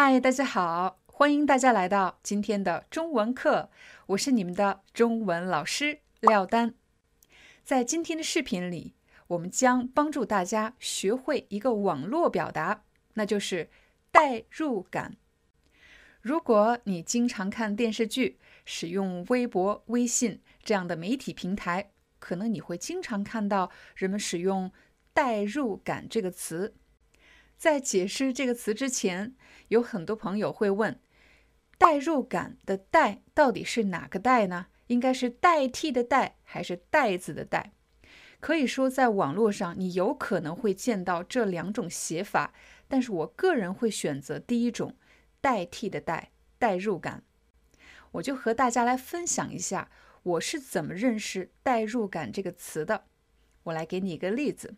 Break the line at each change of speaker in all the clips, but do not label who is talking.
嗨，大家好，欢迎大家来到今天的中文课，我是你们的中文老师廖丹。在今天的视频里，我们将帮助大家学会一个网络表达，那就是代入感。如果你经常看电视剧，使用微博、微信这样的媒体平台，可能你会经常看到人们使用“代入感”这个词。在解释这个词之前，有很多朋友会问：“代入感的‘代’到底是哪个‘代’呢？应该是代替的‘代’还是袋子的‘袋’？”可以说，在网络上你有可能会见到这两种写法，但是我个人会选择第一种，代替的‘代’代入感。我就和大家来分享一下我是怎么认识“代入感”这个词的。我来给你一个例子，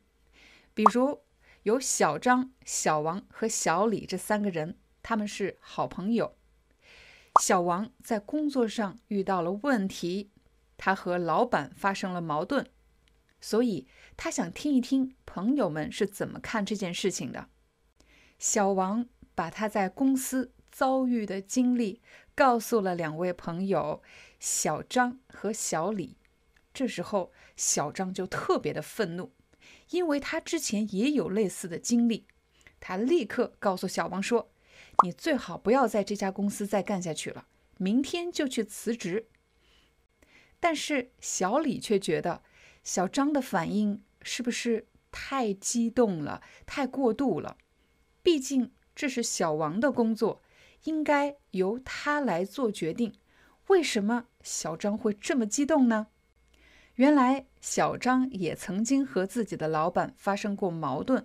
比如。有小张、小王和小李这三个人，他们是好朋友。小王在工作上遇到了问题，他和老板发生了矛盾，所以他想听一听朋友们是怎么看这件事情的。小王把他在公司遭遇的经历告诉了两位朋友小张和小李。这时候，小张就特别的愤怒。因为他之前也有类似的经历，他立刻告诉小王说：“你最好不要在这家公司再干下去了，明天就去辞职。”但是小李却觉得小张的反应是不是太激动了，太过度了？毕竟这是小王的工作，应该由他来做决定。为什么小张会这么激动呢？原来小张也曾经和自己的老板发生过矛盾，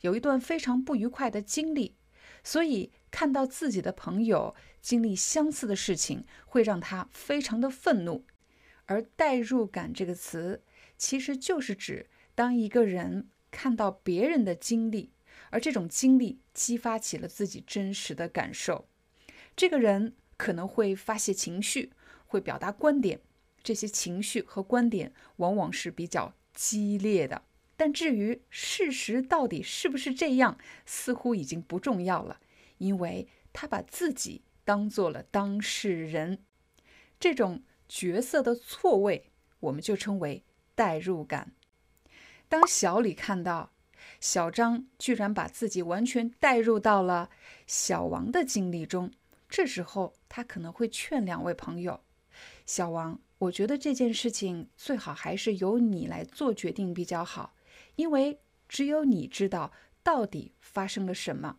有一段非常不愉快的经历，所以看到自己的朋友经历相似的事情，会让他非常的愤怒。而“代入感”这个词，其实就是指当一个人看到别人的经历，而这种经历激发起了自己真实的感受，这个人可能会发泄情绪，会表达观点。这些情绪和观点往往是比较激烈的，但至于事实到底是不是这样，似乎已经不重要了，因为他把自己当做了当事人，这种角色的错位，我们就称为代入感。当小李看到小张居然把自己完全带入到了小王的经历中，这时候他可能会劝两位朋友，小王。我觉得这件事情最好还是由你来做决定比较好，因为只有你知道到底发生了什么。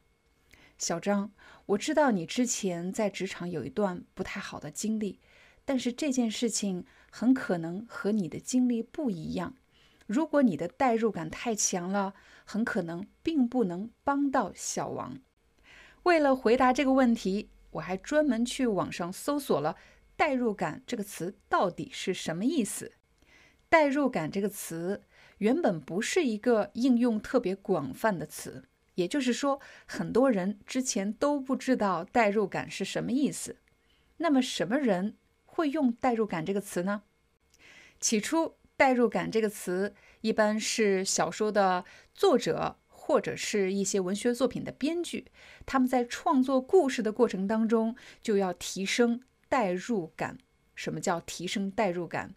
小张，我知道你之前在职场有一段不太好的经历，但是这件事情很可能和你的经历不一样。如果你的代入感太强了，很可能并不能帮到小王。为了回答这个问题，我还专门去网上搜索了。代入感这个词到底是什么意思？代入感这个词原本不是一个应用特别广泛的词，也就是说，很多人之前都不知道代入感是什么意思。那么，什么人会用代入感这个词呢？起初，代入感这个词一般是小说的作者或者是一些文学作品的编剧，他们在创作故事的过程当中就要提升。代入感，什么叫提升代入感？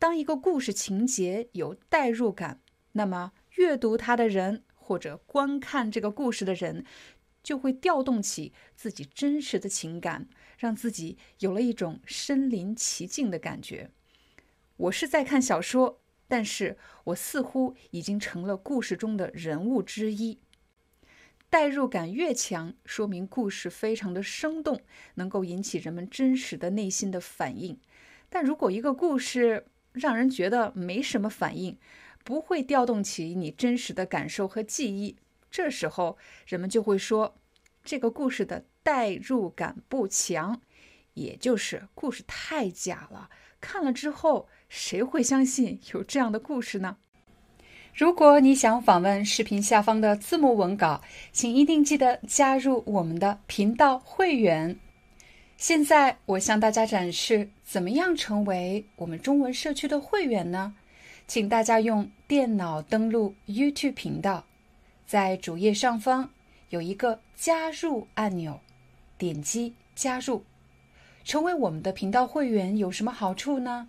当一个故事情节有代入感，那么阅读它的人或者观看这个故事的人，就会调动起自己真实的情感，让自己有了一种身临其境的感觉。我是在看小说，但是我似乎已经成了故事中的人物之一。代入感越强，说明故事非常的生动，能够引起人们真实的内心的反应。但如果一个故事让人觉得没什么反应，不会调动起你真实的感受和记忆，这时候人们就会说，这个故事的代入感不强，也就是故事太假了。看了之后，谁会相信有这样的故事呢？如果你想访问视频下方的字幕文稿，请一定记得加入我们的频道会员。现在我向大家展示怎么样成为我们中文社区的会员呢？请大家用电脑登录 YouTube 频道，在主页上方有一个加入按钮，点击加入，成为我们的频道会员有什么好处呢？